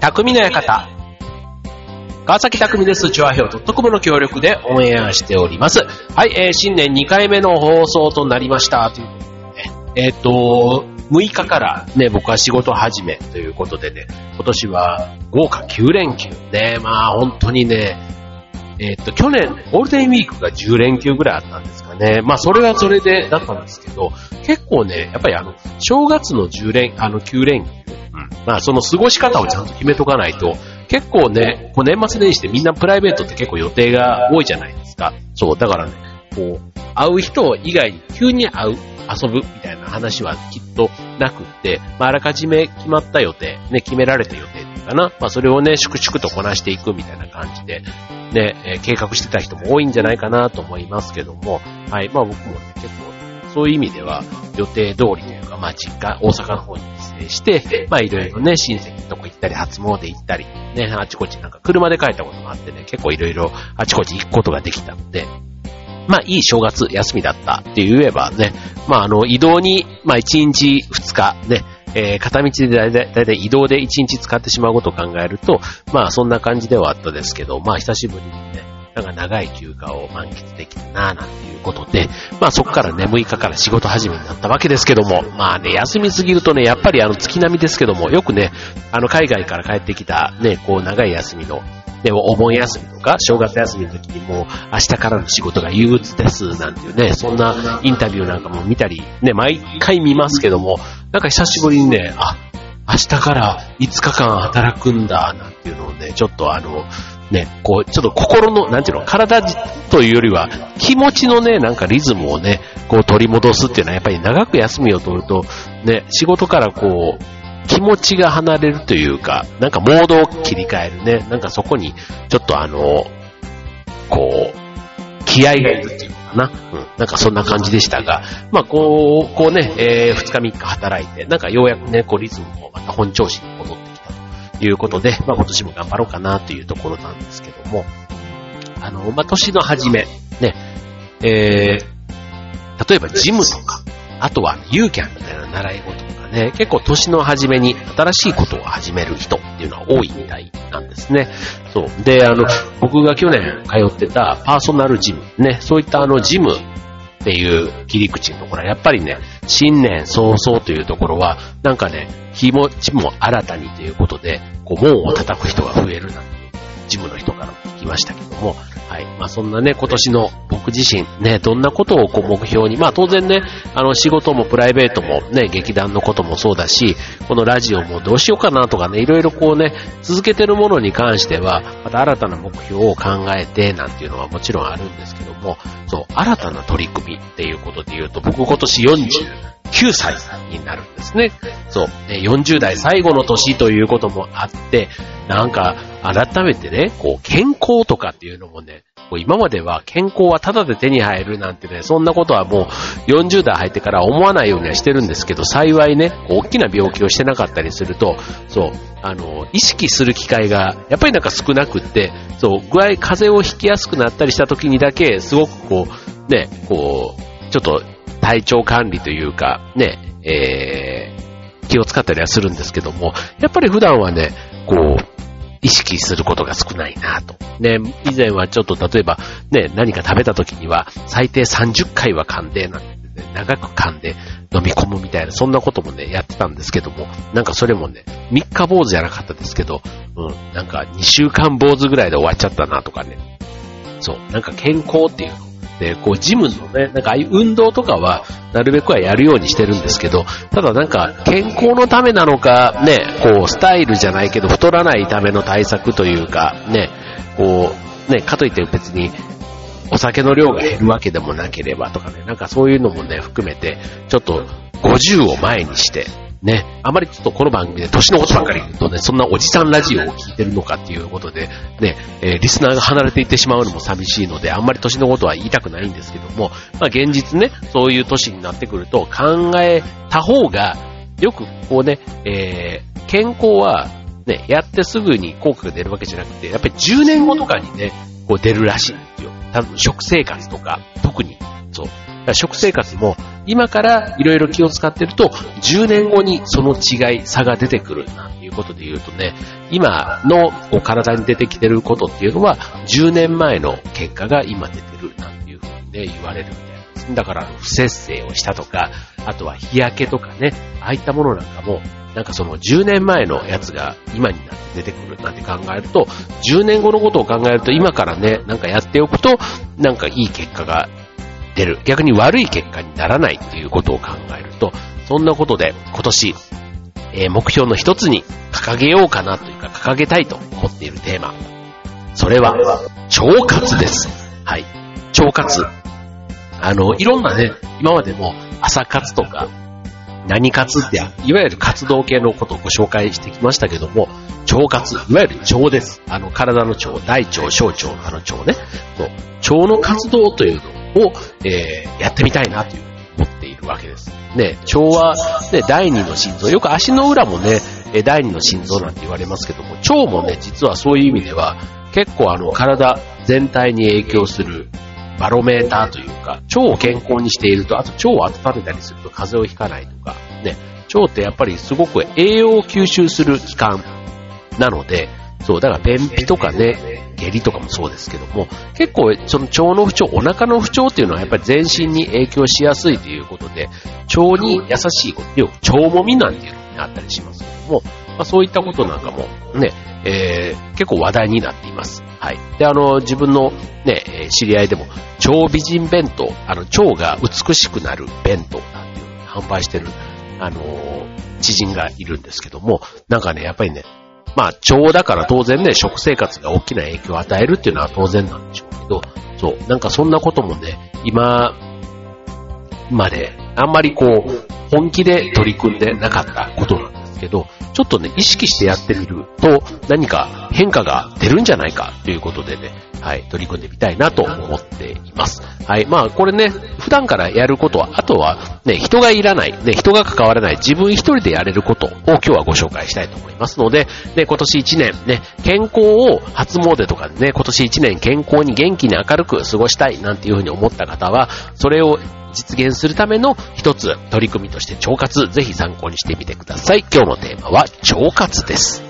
匠の館。川崎匠です。チョアヘオトッコムの協力でオンエアしております。はい、えー、新年2回目の放送となりました。ということでね、えっ、ー、と、6日からね、僕は仕事始めということでね、今年は豪華9連休。ね、まあ本当にね、えっ、ー、と、去年、ゴールデンウィークが10連休ぐらいあったんですね。まあそれはそれでだったんですけど、結構ね、やっぱりあの、正月の10連、あの9連休、まあその過ごし方をちゃんと決めとかないと、結構ね、こう年末年始でみんなプライベートって結構予定が多いじゃないですか。そう、だからね、こう、会う人以外に急に会う、遊ぶみたいな話はきっとなくって、まあ、あらかじめ決まった予定、ね、決められた予定かな、まあ、それをね、粛々とこなしていくみたいな感じで、ね、えー、計画してた人も多いんじゃないかなと思いますけども、はい、まあ僕もね、結構、そういう意味では予定通りというか、まあ実家、大阪の方に帰省して、まあいろいろね、親戚のとこ行ったり、初詣行ったり、ね、あちこちなんか車で帰ったこともあってね、結構いろいろあちこち行くことができたので、まあいい正月休みだったって言えばね、まああの移動に、まあ1日2日ね、えー、片道でだいたいだいたい移動で1日使ってしまうことを考えると、まあそんな感じではあったですけど、まあ久しぶりにね、なんか長い休暇を満喫できたなぁなんていうことで、まあそこからね、6日から仕事始めになったわけですけども、まあね、休みすぎるとね、やっぱりあの月並みですけども、よくね、あの海外から帰ってきたね、こう長い休みの、でもお盆休みとか正月休みの時にもう明日からの仕事が憂鬱ですなんていうね、そんなインタビューなんかも見たり、ね、毎回見ますけども、なんか久しぶりにね、あ、明日から5日間働くんだ、なんていうのをね、ちょっとあの、ね、こう、ちょっと心の、なんていうの、体というよりは、気持ちのね、なんかリズムをね、こう取り戻すっていうのは、やっぱり長く休みを取ると、ね、仕事からこう、気持ちが離れるというか、なんかモードを切り替えるね、なんかそこに、ちょっとあの、こう、気合がいるっていうのかな。うん。なんかそんな感じでしたが、まあこう、こうね、えー、2日3日働いて、なんかようやくね、こうリズムもまた本調子に戻ってきたということで、まあ今年も頑張ろうかなというところなんですけども、あの、まあ年の初め、ね、えー、例えばジムとか、あとはユーキャンみたいな習い事ね、結構年の初めに新しいことを始める人っていうのは多いみたいなんですね。そう。で、あの、僕が去年通ってたパーソナルジム、ね、そういったあのジムっていう切り口のところは、やっぱりね、新年早々というところは、なんかね、気持ちも新たにということで、こう、門を叩く人が増えるなんていう、ジムの人からきましたけども、はい。まあそんなね、今年の僕自身、ね、どんなことをこう目標に、まあ当然ね、あの仕事もプライベートもね、劇団のこともそうだし、このラジオもどうしようかなとかね、いろいろこうね、続けてるものに関しては、また新たな目標を考えてなんていうのはもちろんあるんですけども、そう、新たな取り組みっていうことで言うと、僕今年40 9歳になるんですね。そう、40代最後の年ということもあって、なんか、改めてね、こう、健康とかっていうのもね、こう今までは健康はタダで手に入るなんてね、そんなことはもう40代入ってから思わないようにはしてるんですけど、幸いね、大きな病気をしてなかったりすると、そう、あの、意識する機会が、やっぱりなんか少なくって、そう、具合、風邪をひきやすくなったりした時にだけ、すごくこう、ね、こう、ちょっと体調管理というか、ね、えー、気を使ったりはするんですけども、やっぱり普段はね、こう、意識することが少ないなと。ね、以前はちょっと例えばね、何か食べた時には最低30回は噛んで、なんて、ね、長く噛んで飲み込むみたいな、そんなこともね、やってたんですけども、なんかそれもね、3日坊主じゃなかったですけど、うん、なんか2週間坊主ぐらいで終わっちゃったなとかね。そう、なんか健康っていうので、こう、ジムのね、なんかああいう運動とかは、なるべくはやるようにしてるんですけど、ただなんか、健康のためなのか、ね、こう、スタイルじゃないけど、太らないための対策というか、ね、こう、ね、かといって別に、お酒の量が減るわけでもなければとかね、なんかそういうのもね、含めて、ちょっと50を前にして、ね、あまりちょっとこの番組で年のことばっかり言うとね、そんなおじさんラジオを聞いてるのかっていうことで、ね、えー、リスナーが離れていってしまうのも寂しいので、あんまり年のことは言いたくないんですけども、まあ現実ね、そういう年になってくると考えた方が、よくこうね、えー、健康はね、やってすぐに効果が出るわけじゃなくて、やっぱり10年後とかにね、こう出るらしいんですよ。多分食生活とか、特にそう。食生活も今からいろいろ気を使ってると10年後にその違い、差が出てくるなんていうことで言うとね、今のお体に出てきてることっていうのは10年前の結果が今出てるなんていうふうにね、言われるみたいです。だから不節制をしたとか、あとは日焼けとかね、ああいったものなんかもなんかその10年前のやつが今になって出てくるなんて考えると、10年後のことを考えると今からね、なんかやっておくと、なんかいい結果が出る。逆に悪い結果にならないっていうことを考えると、そんなことで今年、えー、目標の一つに掲げようかなというか掲げたいと思っているテーマ。それは、腸活です。はい。腸活。あの、いろんなね、今までも朝活とか、何活って、いわゆる活動系のことをご紹介してきましたけども、腸活、いわゆる腸です。あの、体の腸、大腸、小腸、あの腸ね。腸の活動というのを、をえー、やってみたいなという思っているわけです。ね、腸は、ね、第二の心臓。よく足の裏もね、第二の心臓なんて言われますけども、腸もね、実はそういう意味では、結構あの、体全体に影響するバロメーターというか、腸を健康にしていると、あと腸を温めたりすると風邪をひかないとか、ね、腸ってやっぱりすごく栄養を吸収する器官なので、そう、だから便秘とかね、下痢とかもそうですけども、結構その腸の不調、お腹の不調っていうのはやっぱり全身に影響しやすいということで、腸に優しいこと、要は腸もみなんていうのにあったりしますけども、まあ、そういったことなんかもね、えー、結構話題になっています。はい。で、あの、自分のね、知り合いでも、超美人弁当、あの、腸が美しくなる弁当なんていうのを販売してる、あの、知人がいるんですけども、なんかね、やっぱりね、まあ、腸だから当然ね、食生活が大きな影響を与えるっていうのは当然なんでしょうけど、そう、なんかそんなこともね、今まであんまりこう、本気で取り組んでなかったことなんですけど、ちょっとね、意識してやってみると、何か変化が出るんじゃないかということでね、はい、取り組んでみたいなと思っています。はい、まあこれね、普段からやることは、あとはね、人がいらない、ね、人が関わらない、自分一人でやれることを今日はご紹介したいと思いますので、ね、今年一年ね、健康を初詣とかね、今年一年健康に元気に明るく過ごしたいなんていうふうに思った方は、それを実現するための一つ取り組みとして腸活、ぜひ参考にしてみてください。今日のテーマは腸活です。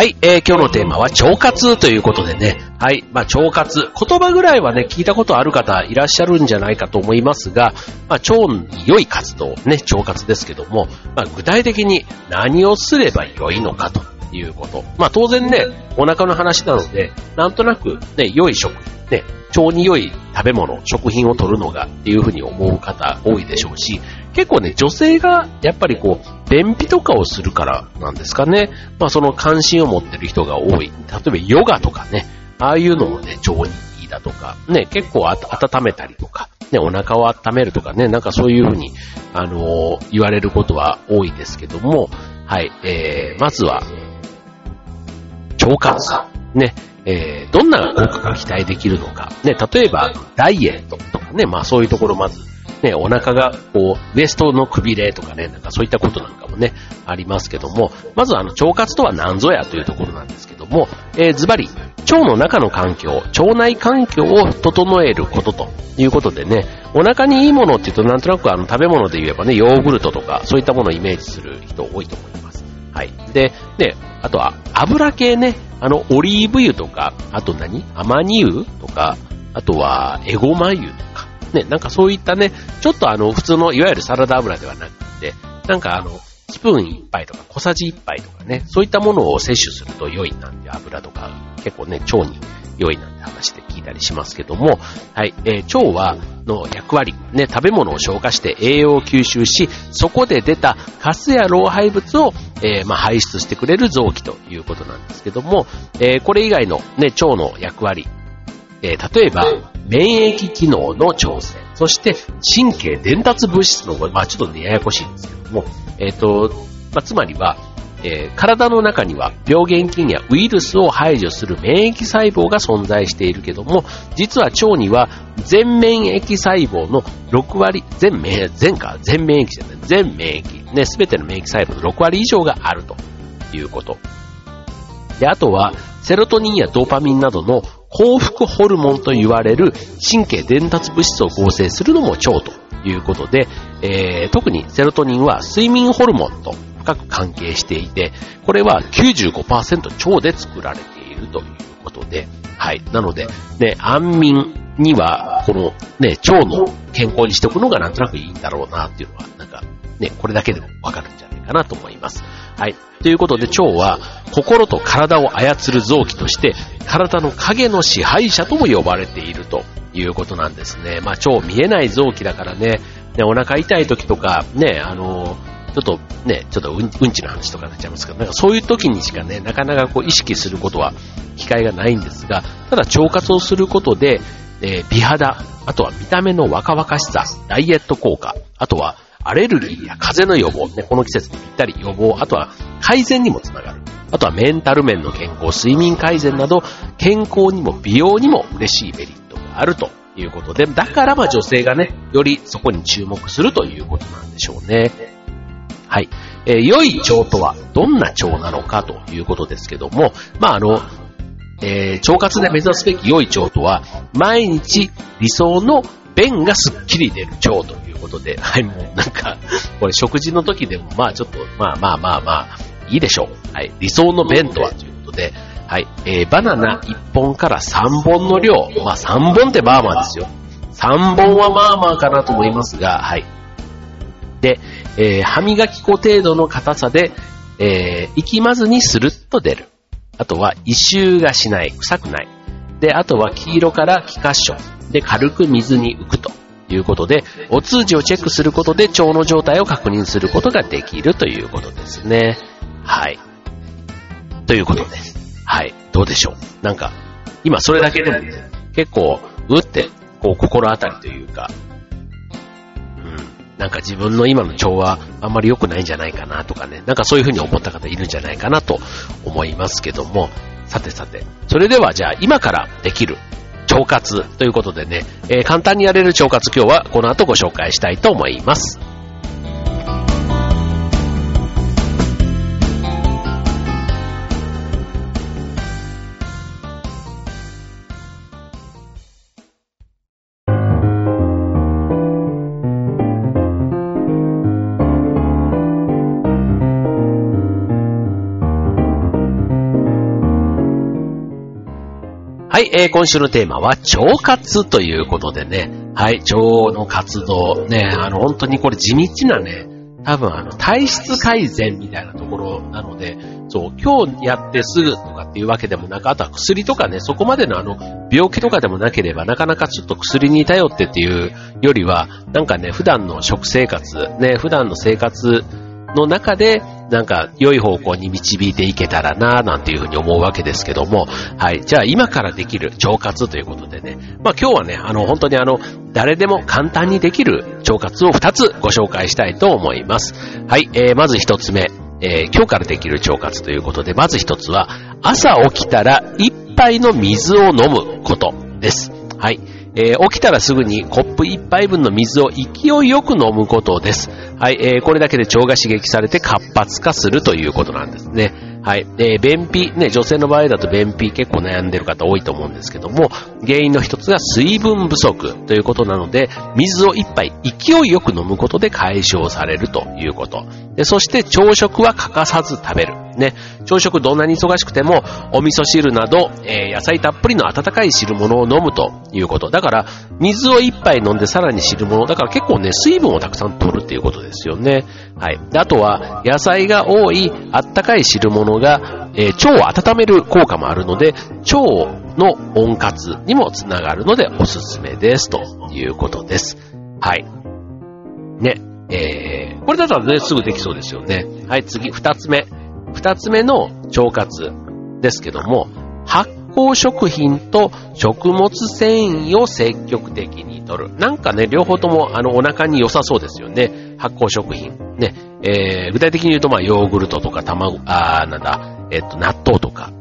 はい、えー、今日のテーマは腸活ということでね、はい、まあ腸活、言葉ぐらいはね、聞いたことある方いらっしゃるんじゃないかと思いますが、まあ腸に良い活動、ね、腸活ですけども、まあ具体的に何をすれば良いのかということ。まあ当然ね、お腹の話なので、なんとなくね、良い食、ね、腸に良い食べ物、食品を取るのがっていうふうに思う方多いでしょうし、結構ね、女性がやっぱりこう、便秘とかをするからなんですかね。まあその関心を持ってる人が多い。例えばヨガとかね、ああいうのもね、腸にいいだとか、ね、結構温めたりとか、ね、お腹を温めるとかね、なんかそういうふうに、あのー、言われることは多いですけども、はい、えー、まずは、腸活。ね、えー、どんな効果が期待できるのか。ね、例えば、ダイエットとかね、まあそういうところまずね、お腹が、こう、ウエストのくびれとかね、なんかそういったことなんかもね、ありますけども、まずあの、腸活とは何ぞやというところなんですけども、えー、ズバリ、腸の中の環境、腸内環境を整えることということでね、お腹にいいものって言うとなんとなくあの食べ物で言えばね、ヨーグルトとかそういったものをイメージする人多いと思います。はい。で、ね、あとは油系ね、あの、オリーブ油とか、あと何？アマニ油とか、あとはエゴマ油とか、ね、なんかそういったね、ちょっとあの、普通のいわゆるサラダ油ではなくて、なんかあの、スプーン一杯とか小さじ一杯とかね、そういったものを摂取すると良いなんて油とか結構ね、腸に良いなんて話で聞いたりしますけども、はい、えー、腸は、の役割、ね、食べ物を消化して栄養を吸収し、そこで出たカスや老廃物を、えー、まあ、排出してくれる臓器ということなんですけども、えー、これ以外のね、腸の役割、え例えば、免疫機能の調整、そして神経伝達物質の、まあちょっとね、ややこしいんですけども、えっ、ー、と、まあ、つまりは、えー、体の中には病原菌やウイルスを排除する免疫細胞が存在しているけども、実は腸には全免疫細胞の6割、全免、全か、全免疫じゃない、全免疫、ね、すべての免疫細胞の6割以上があるということ。で、あとは、セロトニンやドーパミンなどの幸福ホルモンと言われる神経伝達物質を合成するのも腸ということで、えー、特にセロトニンは睡眠ホルモンと深く関係していて、これは95%腸で作られているということで、はい。なので、ね、安眠には、このね、腸の健康にしておくのがなんとなくいいんだろうなっていうのは、なんか、ね、これだけでもわかるんじゃない？かなと思います。はい。ということで腸は心と体を操る臓器として体の影の支配者とも呼ばれているということなんですね。まあ腸見えない臓器だからね、ねお腹痛い時とかね、あのちょっとね、ちょっとうん、ちの話とかになっちゃいますけど、なんかそういう時にしかね、なかなかこう意識することは機会がないんですが、ただ腸活をすることで、えー、美肌、あとは見た目の若々しさ、ダイエット効果、あとはアレルギーや風邪の予防、ね、この季節にぴったり予防、あとは改善にもつながる。あとはメンタル面の健康、睡眠改善など、健康にも美容にも嬉しいメリットがあるということで、だからまあ女性がね、よりそこに注目するということなんでしょうね。はい。えー、良い腸とはどんな腸なのかということですけども、まあ、あの、えー、腸活で目指すべき良い腸とは、毎日理想の便がすっきり出る腸ということで、はい、もうなんか、これ食事の時でも、まあちょっと、まあまあまあまあ、いいでしょう。はい、理想の便とはということで、はい、えー、バナナ1本から3本の量、まあ3本ってまあまあですよ。3本はまあまあかなと思いますが、はい。で、えー、歯磨き粉程度の硬さで、えー、息まずにスルッと出る。あとは、異臭がしない、臭くない。で、あとは黄色から気褐色。で、軽く水に浮くということで、お通じをチェックすることで腸の状態を確認することができるということですね。はい。ということです。はい。どうでしょう？なんか、今それだけでもね、結構、うって、こう、心当たりというか、なんか自分の今の腸はあんまり良くないんじゃないかなとかね、なんかそういうふうに思った方いるんじゃないかなと思いますけども、さてさて、それではじゃあ今からできる腸活ということでね、えー、簡単にやれる腸活今日はこの後ご紹介したいと思います。はい、えー、今週のテーマは腸活ということでね、はい、腸の活動、ね、あの、本当にこれ地道なね、多分あの、体質改善みたいなところなので、そう、今日やってすぐとかっていうわけでもなく、あとは薬とかね、そこまでのあの、病気とかでもなければ、なかなかちょっと薬に頼ってっていうよりは、なんかね、普段の食生活、ね、普段の生活の中で、なんか良い方向に導いていけたらなぁなんていうふうに思うわけですけども、はい。じゃあ今からできる腸活ということでね、まあ今日はね、あの本当にあの、誰でも簡単にできる腸活を2つご紹介したいと思います。はい。えー、まず1つ目、えー、今日からできる腸活ということで、まず1つは、朝起きたら1杯の水を飲むことです。はい。えー、起きたらすぐにコップ1杯分の水を勢いよく飲むことです。はい、えー、これだけで腸が刺激されて活発化するということなんですね。はい。えー、便秘、ね、女性の場合だと便秘結構悩んでる方多いと思うんですけども、原因の一つが水分不足ということなので、水を一杯勢いよく飲むことで解消されるということ。でそして朝食は欠かさず食べる。ね、朝食どんなに忙しくても、お味噌汁など、えー、野菜たっぷりの温かい汁物を飲むということ。だから、水を一杯飲んでさらに汁物。だから結構ね、水分をたくさん取るっていうことですよね。はい。あとは、野菜が多いあったかい汁物のが、えー、腸を温める効果もあるので、腸の温活にもつながるのでおすすめですということです。はい。ね。えー、これだったらね、すぐできそうですよね。はい、次、二つ目。二つ目の腸活ですけども、発酵食品と食物繊維を積極的に摂る。なんかね、両方ともあのお腹に良さそうですよね。発酵食品。ね、えー、具体的に言うと、まあ、ヨーグルトとか卵、あ、なんだ、えっと、納豆とか、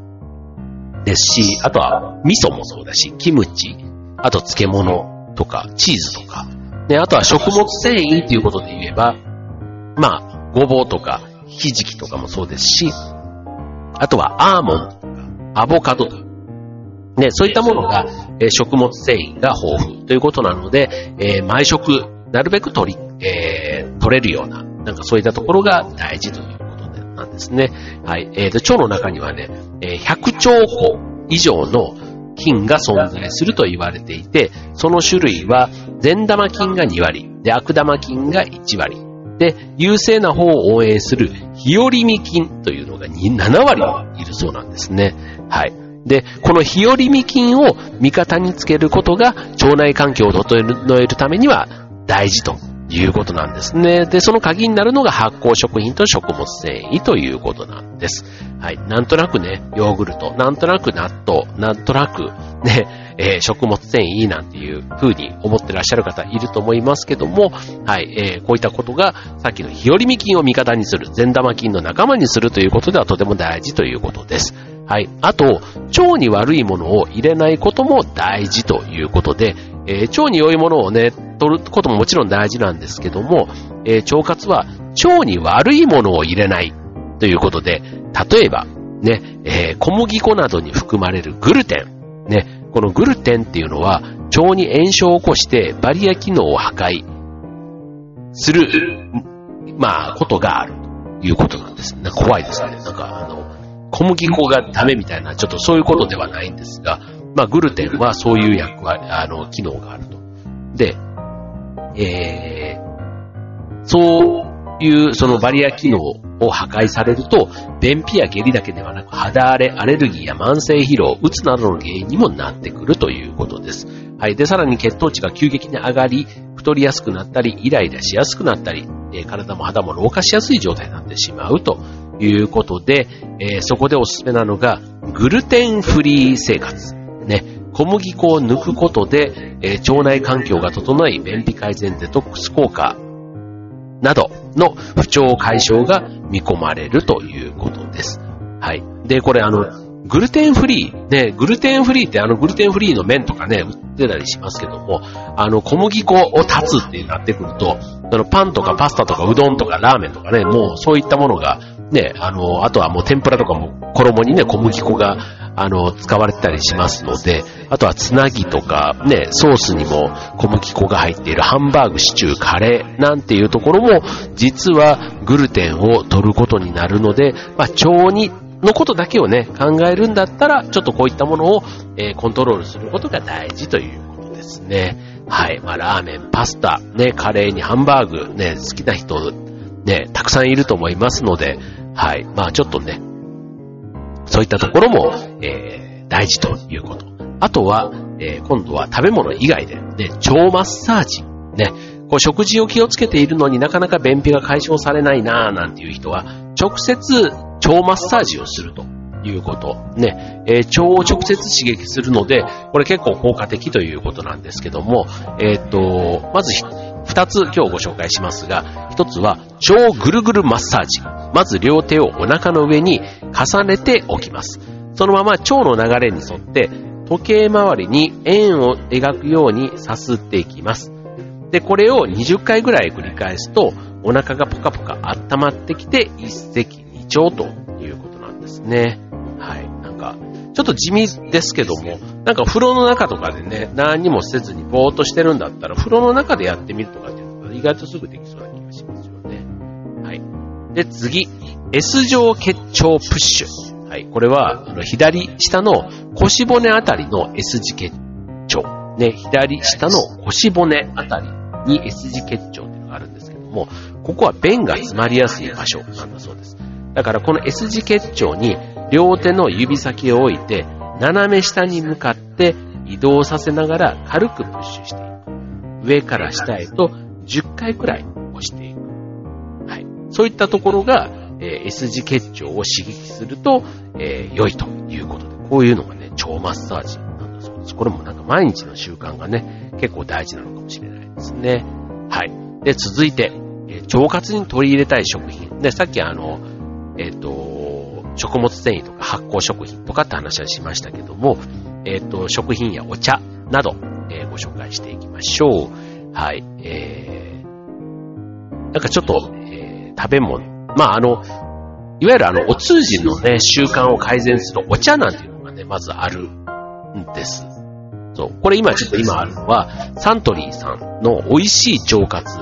ですし、あとは、味噌もそうだし、キムチ、あと漬物とか、チーズとか、ね、あとは食物繊維ということで言えば、まあ、ごぼうとか、ひじきとかもそうですし、あとはアーモンドとか、アボカドとか、ね、そういったものが、えー、食物繊維が豊富ということなので、えー、毎食、なるべく取り、えー、取れるような、なんかそういったところが大事ということなんですね。はい。えー、腸の中にはね、えー、100兆個以上の菌が存在すると言われていて、その種類は善玉菌が2割、で、悪玉菌が1割、で、優勢な方を応援する日和見菌というのが7割いるそうなんですね。はい。で、この日和見菌を味方につけることが腸内環境を整えるためには大事ということなんですね。で、その鍵になるのが発酵食品と食物繊維ということなんです。はい。なんとなくね、ヨーグルト、なんとなく納豆、なんとなくね、えー、食物繊維なんていう風に思ってらっしゃる方いると思いますけども、はい、えー、こういったことがさっきの日和見菌を味方にする、善玉菌の仲間にするということではとても大事ということです。はい。あと、腸に悪いものを入れないことも大事ということで、えー、腸に良いものをね、取ることももちろん大事なんですけども、えー、腸活は腸に悪いものを入れないということで、例えば、ね、えー、小麦粉などに含まれるグルテン。ね、このグルテンっていうのは腸に炎症を起こしてバリア機能を破壊する、まあ、ことがあるということなんです。なんか怖いですね。なんか、あの、小麦粉がダメみたいな、ちょっとそういうことではないんですが、まあ、グルテンはそういう役割、あの、機能があると。で、えー、そういうそのバリア機能を破壊されると、便秘や下痢だけではなく、肌荒れ、アレルギーや慢性疲労、うつなどの原因にもなってくるということです。はい。で、さらに血糖値が急激に上がり、太りやすくなったり、イライラしやすくなったり、え、体も肌も老化しやすい状態になってしまうということで、えー、そこでおすすめなのが、グルテンフリー生活。ね、小麦粉を抜くことで、えー、腸内環境が整い、便秘改善デトックス効果などの不調解消が見込まれるということです。はい。で、これあの、グルテンフリー、ね、グルテンフリーってあのグルテンフリーの麺とかね、売ってたりしますけども、あの小麦粉を立つってなってくると、あのパンとかパスタとかうどんとかラーメンとかね、もうそういったものがね、あの、あとはもう天ぷらとかも衣にね、小麦粉があの、使われてたりしますので、あとはつなぎとか、ね、ソースにも小麦粉が入っているハンバーグ、シチュー、カレーなんていうところも、実はグルテンを取ることになるので、まあ、腸にのことだけをね、考えるんだったら、ちょっとこういったものを、えー、コントロールすることが大事ということですね。はい。まあ、ラーメン、パスタ、ね、カレーにハンバーグ、ね、好きな人、ね、たくさんいると思いますので、はい。まあ、ちょっとね、そういったところも、えー、大事ということ。あとは、えー、今度は食べ物以外で、ね、腸マッサージ。ね、こう食事を気をつけているのになかなか便秘が解消されないなぁなんていう人は、直接腸マッサージをするということ。ね、えー、腸を直接刺激するので、これ結構効果的ということなんですけども、えっ、と、まず二つ今日ご紹介しますが、一つは腸ぐるぐるマッサージ。まず両手をお腹の上に重ねておきます。そのまま腸の流れに沿って時計回りに円を描くようにさすっていきます。で、これを20回ぐらい繰り返すとお腹がポカポカ温まってきて一石二鳥ということなんですね。はい。ちょっと地味ですけども、なんか風呂の中とかでね、何にもせずにぼーっとしてるんだったら、風呂の中でやってみるとかっていうのが意外とすぐできそうな気がしますよね。はい。で、次、S 状結腸プッシュ。はい。これは、あの、左下の腰骨あたりの S 字結腸。ね、左下の腰骨あたりに S 字結腸っていうのがあるんですけども、ここは便が詰まりやすい場所なんだそうです。だからこの S 字結腸に両手の指先を置いて、斜め下に向かって移動させながら軽くプッシュしていく。上から下へと10回くらい押していく。はい。そういったところが、えー、S 字結腸を刺激すると、えー、良いということで、こういうのがね、腸マッサージなんだそうです。これもなんか毎日の習慣がね、結構大事なのかもしれないですね。はい。で、続いて、えー、腸活に取り入れたい食品。で、さっきあの、えっ、ー、と、食物繊維とか発酵食品とかって話はしましたけども、えっ、ー、と、食品やお茶など、えー、ご紹介していきましょう。はい。えー、なんかちょっと、えー、食べ物。まあ、あの、いわゆるあの、お通じのね、習慣を改善するお茶なんていうのがね、まずあるんです。そう。これ今ちょっと今あるのは、サントリーさんの美味しい腸活、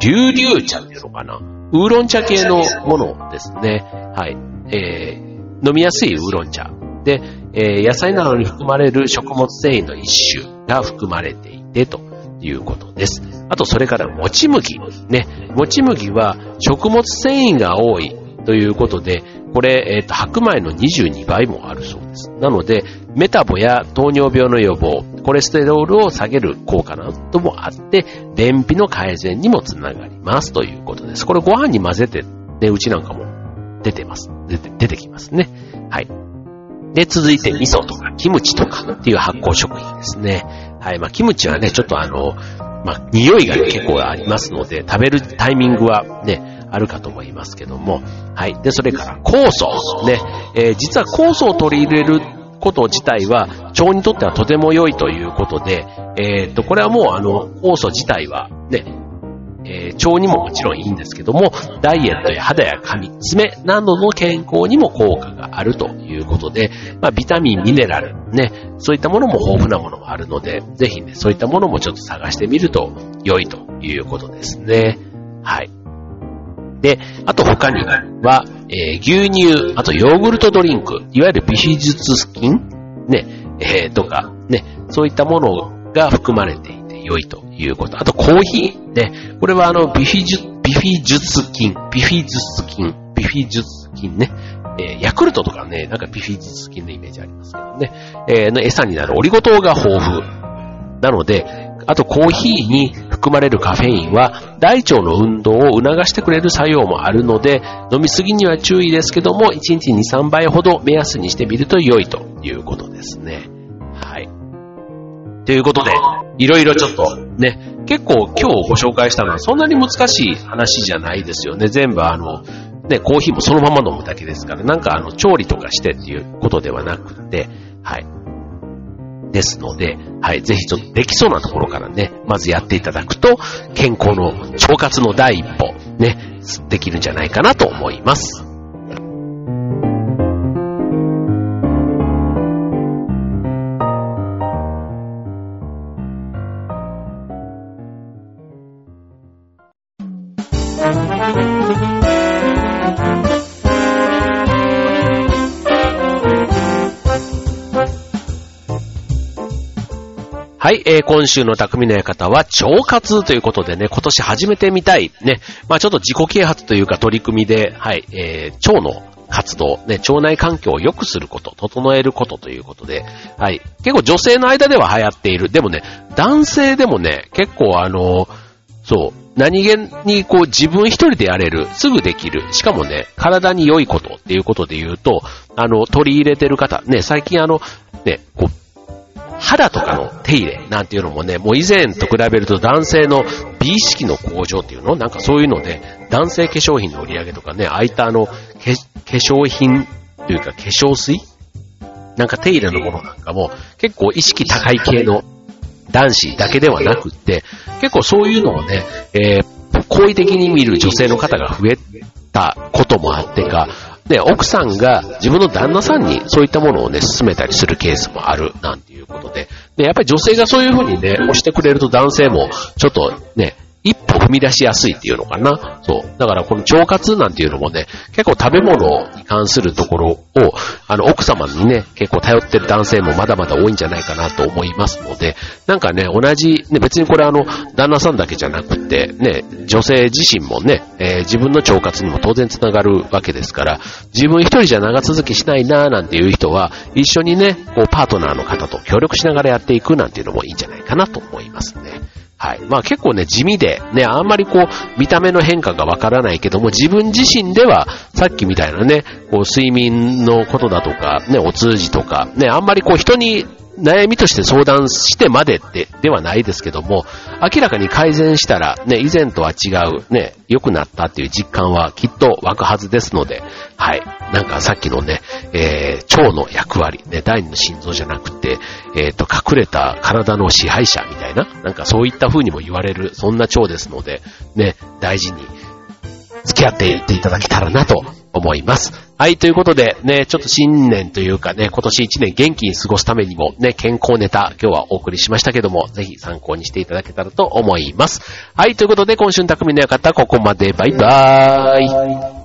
流々茶っていうのかな。ウーロン茶系のものですね。はい。えー、飲みやすいウーロン茶。で、えー、野菜などに含まれる食物繊維の一種が含まれていてということです。あと、それからもち麦。ね。もち麦は食物繊維が多いということで、これ、え、ー、と、白米の22倍もあるそうです。なので、メタボや糖尿病の予防、コレステロールを下げる効果などもあって、便秘の改善にもつながりますということです。これご飯に混ぜて、ね、うちなんかも出てます。出て、出てきますね。はい。で、続いて味噌とかキムチとかっていう発酵食品ですね。はい。まあ、キムチはね、ちょっとあの、まあ、匂いが、ね、結構ありますので、食べるタイミングはね、あるかと思いますけども。はい。で、それから酵素。ね。えー、実は酵素を取り入れること自体は、腸にとってはとても良いということで、えっ、と、これはもうあの、酵素自体はね、えー、腸にももちろんいいんですけども、ダイエットや肌や髪、爪などの健康にも効果があるということで、まあ、ビタミン、ミネラル、ね、そういったものも豊富なものもあるので、ぜひね、そういったものもちょっと探してみると良いということですね。はい。で、あと他には、えー、牛乳、あとヨーグルトドリンク、いわゆるビフィズツスキンね、えー、とか、ね、そういったものが含まれていて良いということ。あとコーヒー、ね、これはあの、ビフィジュ、ビフィジュツキン、ビフィジュツキン、ビフィジュツキンね、えー、ヤクルトとかね、なんかビフィジュツキンのイメージありますけどね、えー、の餌になるオリゴ糖が豊富。なので、あとコーヒーに含まれるカフェインは大腸の運動を促してくれる作用もあるので飲みすぎには注意ですけども1日2、3倍ほど目安にしてみると良いということですね。はい。ということで、いろいろちょっとね、結構今日ご紹介したのはそんなに難しい話じゃないですよね。全部あの、ね、コーヒーもそのまま飲むだけですから、なんかあの、調理とかしてっていうことではなくて、はい。ですので、はい、ぜひちょっとできそうなところからね、まずやっていただくと、健康の腸活の第一歩、ね、できるんじゃないかなと思います。い、えー、今週の匠の館は腸活ということでね、今年始めてみたい、ね、まあちょっと自己啓発というか取り組みで、はい、えー、腸の活動、ね、腸内環境を良くすること、整えることということで、はい、結構女性の間では流行っている。でもね、男性でもね、結構あの、そう、何気にこう自分一人でやれる、すぐできる、しかもね、体に良いことっていうことで言うと、あの、取り入れてる方、ね、最近あの、ね、こう、肌とかの手入れなんていうのもね、もう以前と比べると男性の美意識の向上っていうのなんかそういうので、男性化粧品の売り上げとかね、ああいったあの、化粧品というか化粧水？なんか手入れのものなんかも結構意識高い系の男子だけではなくって、結構そういうのをね、えー、好意的に見る女性の方が増えたこともあってか、ね、奥さんが自分の旦那さんにそういったものをね、勧めたりするケースもある、なんていうことで。で、やっぱり女性がそういうふうにね、押してくれると男性も、ちょっとね、一歩踏み出しやすいっていうのかな。そう。だからこの腸活なんていうのもね、結構食べ物に関するところを、あの、奥様にね、結構頼ってる男性もまだまだ多いんじゃないかなと思いますので、なんかね、同じ、ね、別にこれあの、旦那さんだけじゃなくて、ね、女性自身もね、えー、自分の腸活にも当然つながるわけですから、自分一人じゃ長続きしないなーなんていう人は、一緒にね、こう、パートナーの方と協力しながらやっていくなんていうのもいいんじゃないかなと思いますね。はい。まあ結構ね、地味で、ね、あんまりこう、見た目の変化がわからないけども、自分自身では、さっきみたいなね、こう、睡眠のことだとか、ね、お通じとか、ね、あんまりこう、人に悩みとして相談してまででではないですけども、明らかに改善したら、ね、以前とは違う、ね、良くなったっていう実感はきっと湧くはずですので、はい。なんかさっきのね、えー、腸の役割、ね、第二の心臓じゃなくて、えっ、ー、と、隠れた体の支配者みたいな、なんかそういった風にも言われる、そんな腸ですので、ね、大事に付き合っていっていただけたらなと思います。はい、ということでね、ちょっと新年というかね、今年一年元気に過ごすためにもね、健康ネタ今日はお送りしましたけども、ぜひ参考にしていただけたらと思います。はい、ということで今週の匠の館ここまでバイバーイ。